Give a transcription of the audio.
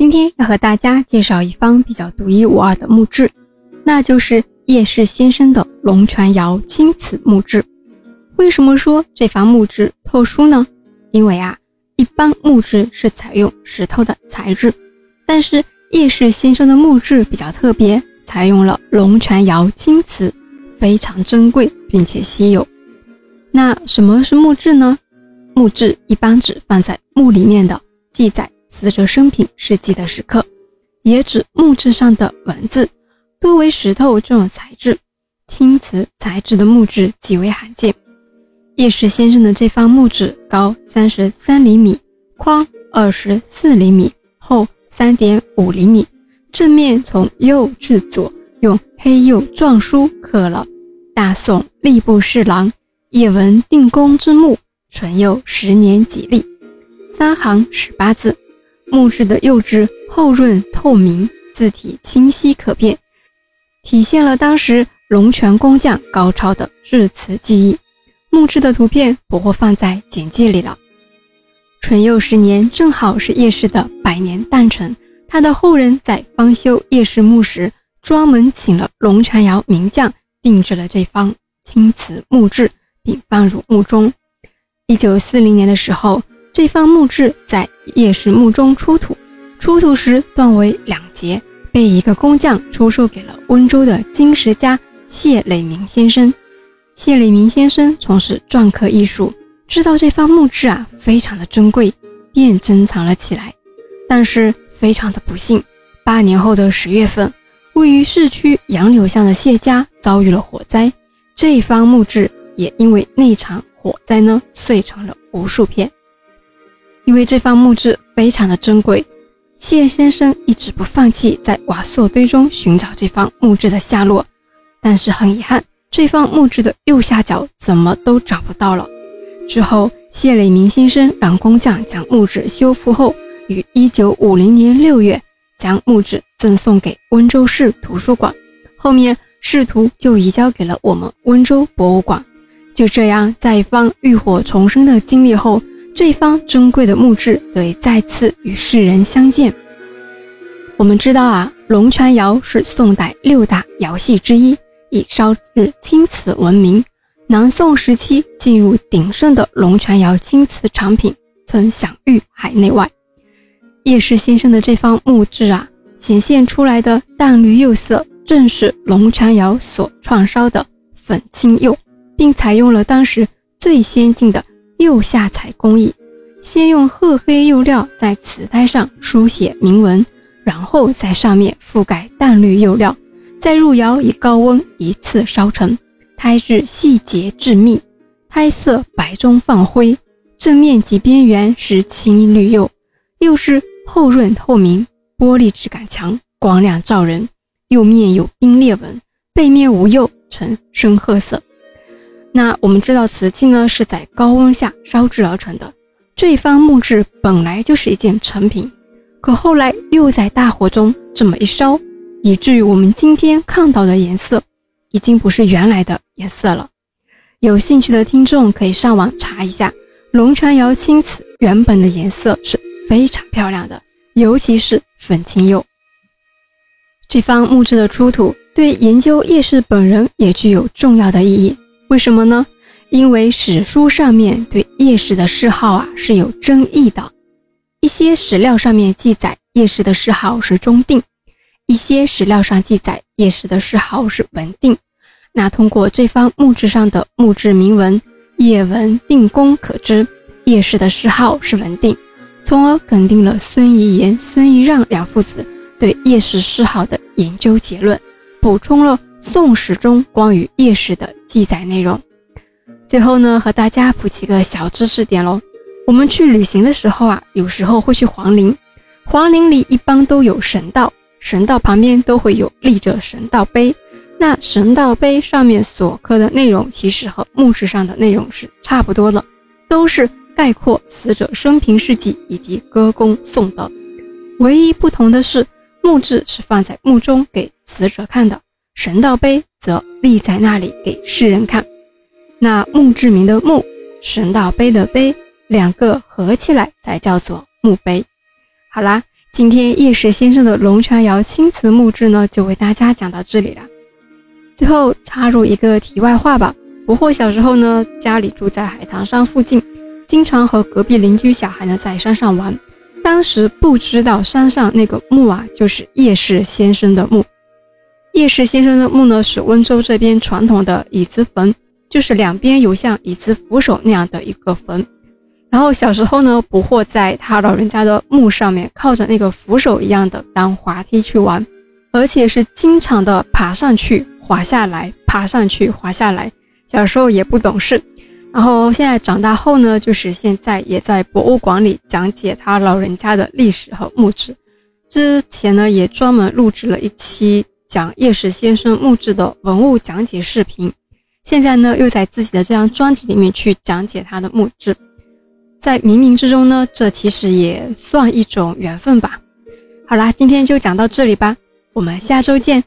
今天要和大家介绍一方比较独一无二的墓志，那就是叶氏先生的龙泉窑青瓷墓志。为什么说这方墓志特殊呢？因为啊，一般墓志是采用石头的材质，但是叶氏先生的墓志比较特别，采用了龙泉窑青瓷，非常珍贵并且稀有。那什么是墓志呢？墓志一般指放在墓里面的记载死者生平事迹的时刻，也指墓志上的文字多为石头这种材质，青瓷材质的墓志极为罕见。叶石先生的这方墓志高三十三厘米，宽二十四厘米，厚三点五厘米，正面从右至左用黑釉篆书刻了“大宋吏部侍郎叶文定公之墓”。淳佑十年吉利，三行十八字，木质的釉质厚润透明，字体清晰可辨，体现了当时龙泉工匠高超的制瓷技艺。木质的图片不会放在简介里了。淳佑十年正好是叶氏的百年诞辰，他的后人在方修叶氏墓时，专门请了龙泉窑名匠定制了这方青瓷木质，并放入墓中。一九四零年的时候，这方墓志在叶氏墓中出土，出土时断为两截，被一个工匠出售给了温州的金石家谢磊明先生。谢磊明先生从事篆刻艺术，知道这方墓志啊非常的珍贵，便珍藏了起来。但是非常的不幸，八年后的十月份，位于市区杨柳巷的谢家遭遇了火灾，这方墓志也因为那场。火灾呢，碎成了无数片。因为这方木质非常的珍贵，谢先生一直不放弃在瓦砾堆中寻找这方木质的下落。但是很遗憾，这方木质的右下角怎么都找不到了。之后，谢磊明先生让工匠将木质修复后，于一九五零年六月将木质赠送给温州市图书馆。后面，仕图就移交给了我们温州博物馆。就这样，在一方浴火重生的经历后，这方珍贵的墓志得以再次与世人相见。我们知道啊，龙泉窑是宋代六大窑系之一，以烧制青瓷闻名。南宋时期进入鼎盛的龙泉窑青瓷产品，曾享誉海内外。叶氏先生的这方墓志啊，显现出来的淡绿釉色，正是龙泉窑所创烧的粉青釉。并采用了当时最先进的釉下彩工艺，先用褐黑釉料在瓷胎上书写铭文，然后在上面覆盖淡绿釉料，再入窑以高温一次烧成，胎质细节致密，胎色白中泛灰，正面及边缘是青绿釉，釉是厚润透明，玻璃质感强，光亮照人。釉面有冰裂纹，背面无釉，呈深褐色。那我们知道瓷器呢是在高温下烧制而成的，这一方木质本来就是一件成品，可后来又在大火中这么一烧，以至于我们今天看到的颜色已经不是原来的颜色了。有兴趣的听众可以上网查一下，龙泉窑青瓷原本的颜色是非常漂亮的，尤其是粉青釉。这方木质的出土对研究叶氏本人也具有重要的意义。为什么呢？因为史书上面对叶氏的谥号啊是有争议的。一些史料上面记载叶氏的谥号是中定，一些史料上记载叶氏的谥号是文定。那通过这方墓志上的墓志铭文“叶文定公”可知，叶氏的谥号是文定，从而肯定了孙怡言、孙怡让两父子对叶氏谥号的研究结论，补充了。宋史中关于叶氏的记载内容。最后呢，和大家普及个小知识点喽。我们去旅行的时候啊，有时候会去皇陵，皇陵里一般都有神道，神道旁边都会有立着神道碑。那神道碑上面所刻的内容，其实和墓志上的内容是差不多的，都是概括死者生平事迹以及歌功颂德。唯一不同的是，墓志是放在墓中给死者看的。神道碑则立在那里给世人看。那墓志铭的墓，神道碑的碑，两个合起来才叫做墓碑。好啦，今天叶氏先生的龙泉窑青瓷木质呢，就为大家讲到这里了。最后插入一个题外话吧，不惑小时候呢，家里住在海棠山附近，经常和隔壁邻居小孩呢在山上玩。当时不知道山上那个墓啊，就是叶氏先生的墓。叶氏先生的墓呢，是温州这边传统的椅子坟，就是两边有像椅子扶手那样的一个坟。然后小时候呢，不惑在他老人家的墓上面靠着那个扶手一样的当滑梯去玩，而且是经常的爬上去滑下来，爬上去滑下来。小时候也不懂事，然后现在长大后呢，就是现在也在博物馆里讲解他老人家的历史和墓志。之前呢，也专门录制了一期讲叶石先生墓志的文物讲解视频。现在呢，又在自己的这张专辑里面去讲解他的墓志。在冥冥之中呢，这其实也算一种缘分吧。好啦，今天就讲到这里吧，我们下周见。